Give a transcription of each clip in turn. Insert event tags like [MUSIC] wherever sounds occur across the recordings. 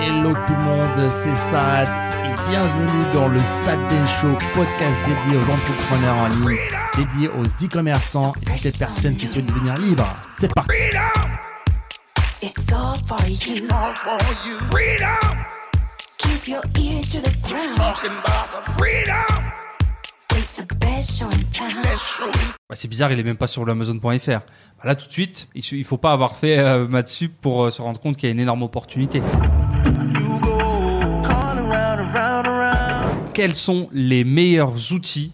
Hello tout le monde, c'est Sad et bienvenue dans le Sad Day Show, podcast dédié aux entrepreneurs en ligne, dédié aux e-commerçants et toutes les personnes qui souhaitent devenir libres. C'est parti It's all for you. all for you. Freedom, Keep your ear to the ground. talking about the freedom. It's the best show in town. Show. Ouais, c'est bizarre, il est même pas sur l'Amazon.fr. Bah Là, tout de suite, il su- il faut pas avoir fait euh, Matsup pour euh, se rendre compte qu'il y a une énorme opportunité. Quels sont les meilleurs outils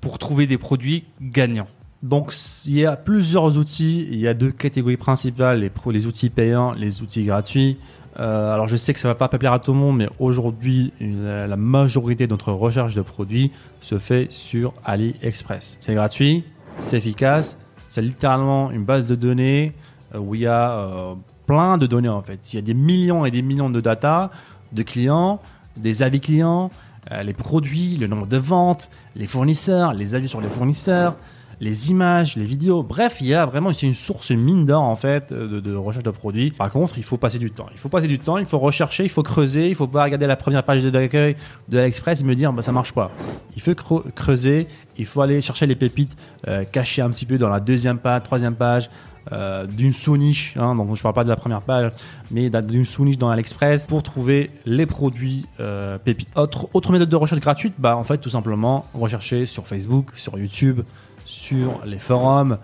pour trouver des produits gagnants Donc il y a plusieurs outils, il y a deux catégories principales, les, outils payants, les outils gratuits. Euh, alors je sais que ça va pas plaire à tout le monde, mais aujourd'hui la majorité de notre recherche de produits se fait sur AliExpress. C'est gratuit, c'est efficace, c'est littéralement une base de données euh, où il y a euh, plein de données en fait. Il y a des millions et des millions de data de clients, des avis clients, euh, les produits, le nombre de ventes, les fournisseurs, les avis sur les fournisseurs, les images, les vidéos. Bref, il y a vraiment une source mine d'or en fait euh, de, recherche de produits. Par contre, il faut passer du temps. Il faut passer du temps, il faut rechercher, il faut creuser. Il faut pas regarder la première page d'accueil de AliExpress et me dire bah ça marche pas. Il faut creu- creuser. Il faut aller chercher les pépites euh, cachées un petit peu dans la deuxième page, troisième page. Euh, d'une sous-niche, hein, donc je parle pas de la première page, mais d'un- d'une sous-niche dans AliExpress pour trouver les produits euh, pépites. Autre, autre méthode de recherche gratuite, bah en fait tout simplement rechercher sur Facebook, sur YouTube, sur les forums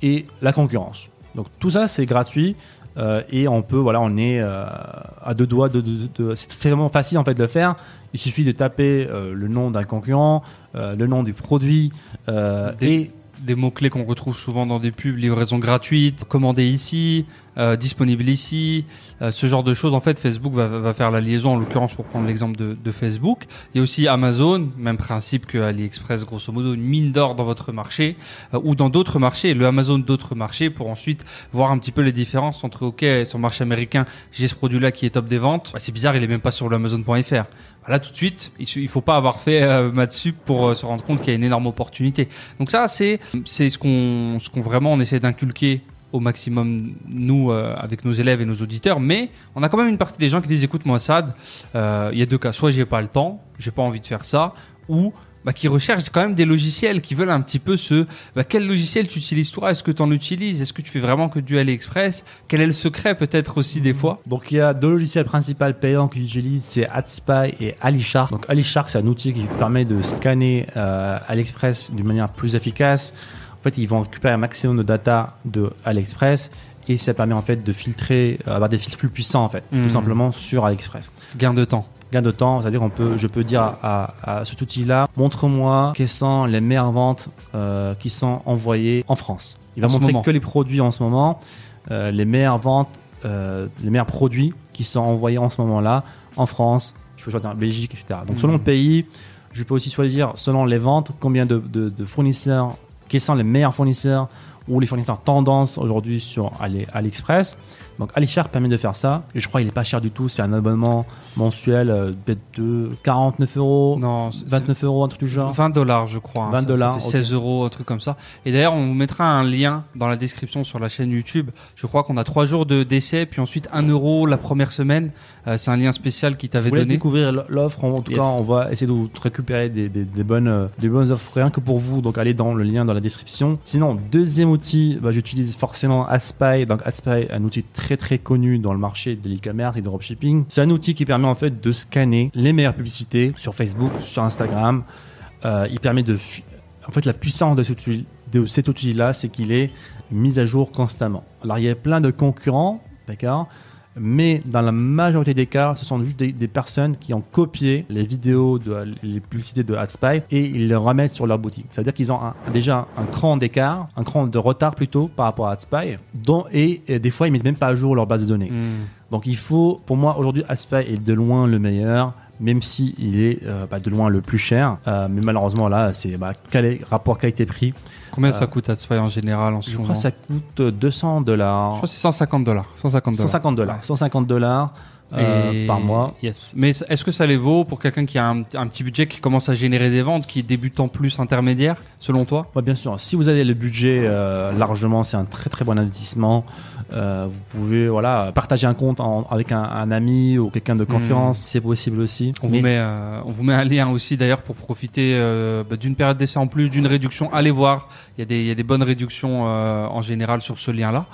et la concurrence. Donc tout ça c'est gratuit euh, et on peut voilà on est à deux doigts de, de- de- c'est c'est vraiment facile en fait de le faire. Il suffit de taper le nom d'un concurrent, le nom du produit et Des mots-clés qu'on retrouve souvent dans des pubs, livraison gratuite, commander ici, euh, disponible ici, euh, ce genre de choses. En fait, Facebook va, va faire la liaison, en l'occurrence pour prendre l'exemple de, de Facebook. Il y a aussi Amazon, même principe que AliExpress, grosso modo, une mine d'or dans votre marché euh, ou dans d'autres marchés, le Amazon d'autres marchés pour ensuite voir un petit peu les différences entre, OK, sur le marché américain, j'ai ce produit-là qui est top des ventes. Bah, c'est bizarre, il est même pas sur l'Amazon.fr. Là, tout de suite, il su- il faut pas avoir fait euh, Matsup pour euh, se rendre compte qu'il y a une énorme opportunité. Donc ça, c'est c'est ce qu'on ce qu'on vraiment on essaie d'inculquer au maximum nous euh, avec nos élèves et nos auditeurs. Mais on a quand même une partie des gens qui disent écoute moi Sad, euh, il y a deux cas, soit j'ai pas le temps, j'ai pas envie de faire ça, ou bah, qui recherchent quand même des logiciels, qui veulent un petit peu ce bah, quel logiciel tu utilises toi, est-ce que tu en utilises, est-ce que tu fais vraiment que du AliExpress, quel est le secret peut-être aussi des fois? Donc il y a deux logiciels principaux payants que j'utilise, c'est AdSpy et AliShark. Donc AliShark, c'est un outil qui permet de scanner euh, AliExpress d'une manière plus efficace. Fait, ils vont récupérer un maximum de data de AliExpress et ça permet en fait de filtrer, euh, avoir des filtres plus puissants en fait, tout simplement sur AliExpress. Gain de temps. Gain de temps, c'est-à-dire on peut, je peux dire à, à cet outil-là, montre-moi quelles sont les meilleures ventes euh, qui sont envoyées en France. Il va En montrer que les produits en ce moment, euh, les meilleures ventes, euh, les meilleurs produits qui sont envoyés en ce moment-là en France, je peux choisir en Belgique, etc. Donc selon Mhm. le pays, je peux aussi choisir selon les ventes combien de, de- de fournisseurs, quels sont les meilleurs fournisseurs ou les fournisseurs tendance aujourd'hui sur Ali- AliExpress? Donc AliShark permet de faire ça et je crois qu'il est pas cher du tout. C'est un abonnement mensuel euh, peut-être de 49 euros, Non, c'est- 29 euros, un truc du genre. 20 dollars, je crois. hein. 20 Ça- dollars, Ça fait ok. 16 euros, un truc comme ça. Et d'ailleurs, on vous mettra un lien dans la description sur la chaîne YouTube. Je crois qu'on a trois jours de d'essai, puis ensuite 1 euro la première semaine. Euh, c'est un lien spécial qui t'avait donné. découvrir l'offre. En tout Yes. cas, on va essayer de vous récupérer des, des- des bonnes, euh, des bonnes offres rien que pour vous. Donc, allez dans le lien dans la description. Sinon, deuxième outil, bah, j'utilise forcément AdSpy. Donc, AdSpy, un outil très très connu dans le marché de l'e-commerce et de dropshipping. C'est un outil qui permet en fait de scanner les meilleures publicités sur Facebook, sur Instagram. Euh, il permet de. En fait, la puissance de cet outil- de cet outil-là, c'est qu'il est mis à jour constamment. Alors, il y a plein de concurrents, d'accord? Mais dans la majorité des cas, ce sont juste des, des personnes qui ont copié les vidéos, de, les publicités de AdSpy et ils les remettent sur leur boutique. Ça veut dire qu'ils ont un- déjà un cran d'écart, un cran de retard plutôt par rapport à AdSpy, dont, et, et des fois ils mettent même pas à jour leur base de données. Hmm. Donc il faut, pour moi aujourd'hui, AdSpy est de loin le meilleur. Même si il est euh, bah, de loin le plus cher. Euh, mais malheureusement, là, c'est bah, rapport qualité-prix. Combien Euh, ça coûte AdSpy en général en ce Je crois que ça coûte 200 Je dollars. crois que c'est 150 dollars. 150 dollars. 150 dollars. 150 dollars euh, Et- par mois. Yes. Mais est-ce que ça les vaut pour quelqu'un qui a un, un petit budget qui commence à générer des ventes, qui est débutant plus intermédiaire, selon toi? Ouais, bien sûr. Si vous avez le budget euh, largement, c'est un très très bon investissement. Euh, vous pouvez voilà partager un compte en- avec un, un ami ou quelqu'un de confiance, c'est possible aussi. on Mais- vous, met, euh, on vous met un lien aussi d'ailleurs pour profiter bah, d'une période d'essai en plus, d'une réduction. Allez voir, il y, a des- il y a des bonnes réductions en général sur ce lien-là.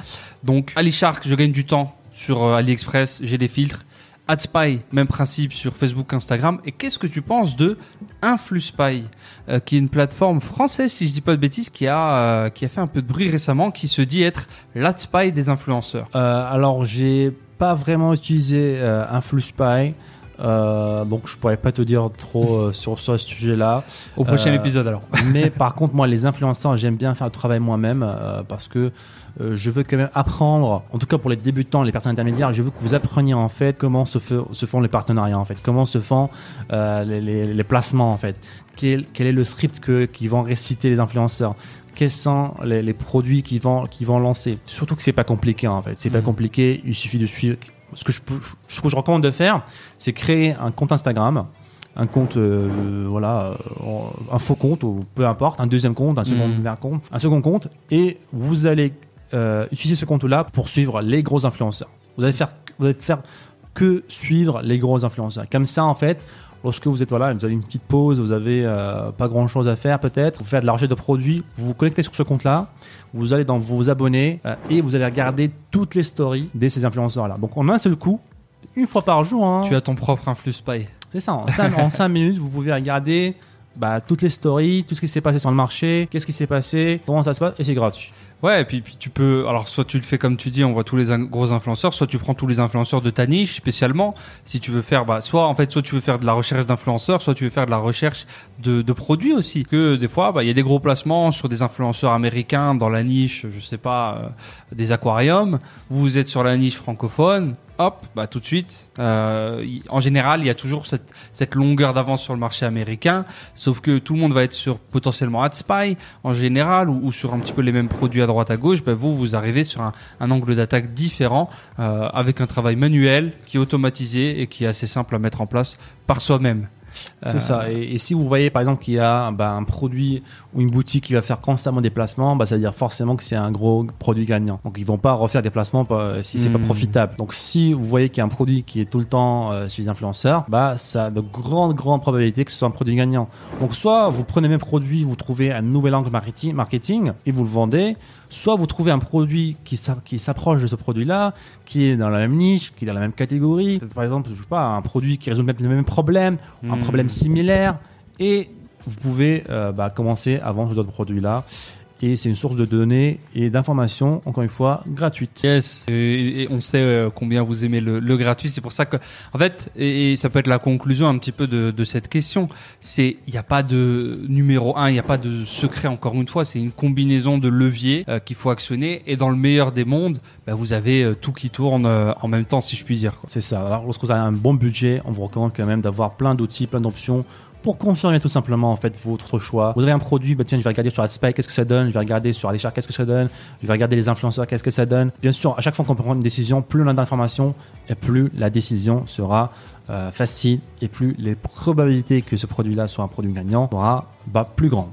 Donc Ali Shark, je gagne du temps sur euh, AliExpress, j'ai des filtres. AdSpy, même principe sur Facebook, Instagram. Et qu'est-ce que tu penses de InfluSpy, euh, qui est une plateforme française, si je dis pas de bêtises, qui a, euh, qui a fait un peu de bruit récemment, qui se dit être l'AdSpy des influenceurs? Euh, alors, j'ai pas vraiment utilisé InfluSpy, euh, donc je pourrais pas te dire trop euh, sur, sur ce sujet-là. Au prochain Euh, épisode alors. [LAUGHS] Mais par contre, moi, les influenceurs, j'aime bien faire le travail moi-même parce que je veux quand même apprendre, en tout cas pour les débutants, les personnes intermédiaires, je veux que vous appreniez en fait comment se, fait- se font les partenariats en fait, comment se font les, les- les placements en fait, quel, quel est le script que, qui vont réciter les influenceurs? Quels sont les, les produits qui vont, qui vont lancer? Surtout que c'est pas compliqué en fait. C'est pas Mhm. compliqué. Il suffit de suivre. Ce que je, peux- ce que je recommande de faire, c'est créer un compte Instagram un compte, euh, voilà, euh, un faux compte ou peu importe, un deuxième compte, un second Mm. compte, un second compte, et vous allez euh, utiliser ce compte-là pour suivre les gros influenceurs. Vous allez faire, vous allez faire que suivre les gros influenceurs. Comme ça, en fait, lorsque vous êtes voilà, vous avez une petite pause, vous avez euh, pas grand-chose à faire peut-être, vous faites de la recherche de produits, vous vous connectez sur ce compte-là, vous allez dans vos abonnés euh, et vous allez regarder toutes les stories de ces influenceurs-là. Donc en un seul coup, une fois par jour, hein, Tu as ton propre InfluSpy. c'est ça, en 5, [LAUGHS] minutes, vous pouvez regarder bah, toutes les stories, tout ce qui s'est passé sur le marché, qu'est-ce qui s'est passé, comment ça se passe, et c'est gratuit. Ouais, et puis, puis tu peux. Alors, soit tu le fais comme tu dis, on voit tous les gros influenceurs, soit tu prends tous les influenceurs de ta niche spécialement. Si tu veux faire, bah, soit en fait, soit tu veux faire de la recherche d'influenceurs, soit tu veux faire de la recherche de, de produits aussi. Que des fois, bah, il y a des gros placements sur des influenceurs américains dans la niche, je sais pas, euh, des aquariums. Vous êtes sur la niche francophone. Hop, bah tout de suite. euh, en général, il y a toujours cette, longueur d'avance sur le marché américain, sauf que tout le monde va être sur potentiellement AdSpy en général ou, sur un petit peu les mêmes produits à droite à gauche. Bah, vous, vous arrivez sur un, un angle d'attaque différent euh, avec un travail manuel qui est automatisé et qui est assez simple à mettre en place par soi-même. C'est Euh, ça. Et, et si vous voyez par exemple qu'il y a bah, un produit ou une boutique qui va faire constamment des placements, bah, ça veut dire forcément que c'est un gros produit gagnant. Donc ils vont pas refaire des placements pas- si c'est pas Hmm. profitable. Donc si vous voyez qu'il y a un produit qui est tout le temps euh, chez les influenceurs, bah ça a de grandes grandes probabilités que ce soit un produit gagnant. Donc soit vous prenez le même produit, vous trouvez un nouvel angle marketing, marketing et vous le vendez. Soit vous trouvez un produit qui s'a- qui s'approche de ce produit-là, qui est dans la même niche, qui est dans la même catégorie. Par exemple, je sais pas, un produit qui résout même le même problème, un. Problème similaire, et vous pouvez euh, bah, commencer à vendre d'autres produits-là. Et c'est une source de données et d'informations, encore une fois, gratuite. Yes. Et, et on sait euh, combien vous aimez le, le gratuit. C'est pour ça que, en fait, et, et ça peut être la conclusion un petit peu de, de cette question. C'est, il n'y a pas de numéro un, il n'y a pas de secret. Encore une fois, c'est une combinaison de leviers euh, qu'il faut actionner. Et dans le meilleur des mondes, bah, vous avez euh, tout qui tourne euh, en même temps, si je puis dire. C'est ça. Alors, lorsque vous avez un bon budget, on vous recommande quand même d'avoir plein d'outils, plein d'options pour confirmer tout simplement en fait votre choix. Vous avez un produit, bah tiens, je vais regarder sur AdSpy, qu'est-ce que ça donne, je vais regarder sur Alichar, qu'est-ce que ça donne, je vais regarder les influenceurs, qu'est-ce que ça donne. Bien sûr, à chaque fois qu'on prend une décision, plus on a d'informations et plus la décision sera euh, facile et plus les probabilités que ce produit-là soit un produit gagnant sera bah, plus grande.